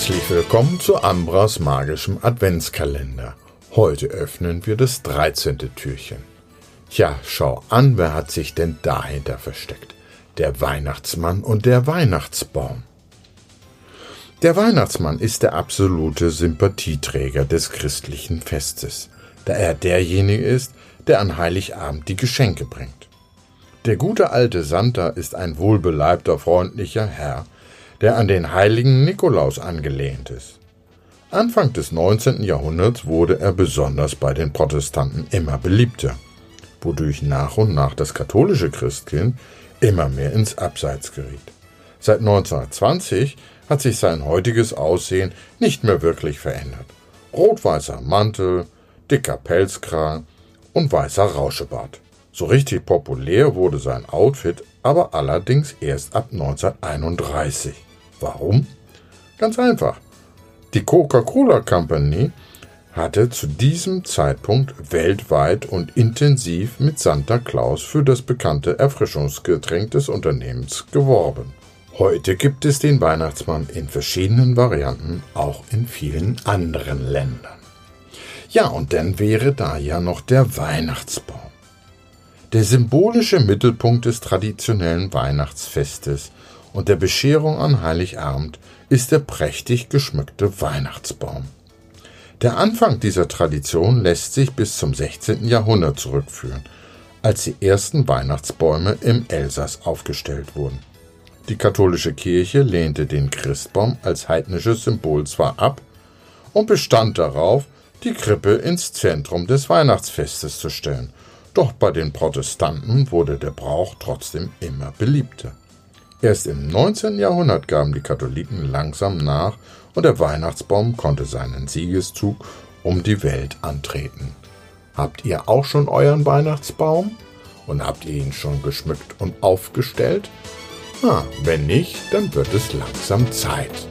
Herzlich willkommen zu Ambras magischem Adventskalender. Heute öffnen wir das 13. Türchen. Tja, schau an, wer hat sich denn dahinter versteckt? Der Weihnachtsmann und der Weihnachtsbaum. Der Weihnachtsmann ist der absolute Sympathieträger des christlichen Festes, da er derjenige ist, der an Heiligabend die Geschenke bringt. Der gute alte Santa ist ein wohlbeleibter, freundlicher Herr, der an den heiligen Nikolaus angelehnt ist. Anfang des 19. Jahrhunderts wurde er besonders bei den Protestanten immer beliebter, wodurch nach und nach das katholische Christkind immer mehr ins Abseits geriet. Seit 1920 hat sich sein heutiges Aussehen nicht mehr wirklich verändert. Rot-weißer Mantel, dicker Pelzkragen und weißer Rauschebart. So richtig populär wurde sein Outfit aber allerdings erst ab 1931. Warum? Ganz einfach. Die Coca-Cola Company hatte zu diesem Zeitpunkt weltweit und intensiv mit Santa Claus für das bekannte Erfrischungsgetränk des Unternehmens geworben. Heute gibt es den Weihnachtsmann in verschiedenen Varianten, auch in vielen anderen Ländern. Ja, und dann wäre da ja noch der Weihnachtsbaum. Der symbolische Mittelpunkt des traditionellen Weihnachtsfestes und der Bescherung an Heiligabend ist der prächtig geschmückte Weihnachtsbaum. Der Anfang dieser Tradition lässt sich bis zum 16. Jahrhundert zurückführen, als die ersten Weihnachtsbäume im Elsass aufgestellt wurden. Die katholische Kirche lehnte den Christbaum als heidnisches Symbol zwar ab und bestand darauf, die Krippe ins Zentrum des Weihnachtsfestes zu stellen, doch bei den Protestanten wurde der Brauch trotzdem immer beliebter. Erst im 19. Jahrhundert gaben die Katholiken langsam nach und der Weihnachtsbaum konnte seinen Siegeszug um die Welt antreten. Habt ihr auch schon euren Weihnachtsbaum? Und habt ihr ihn schon geschmückt und aufgestellt? Na, wenn nicht, dann wird es langsam Zeit.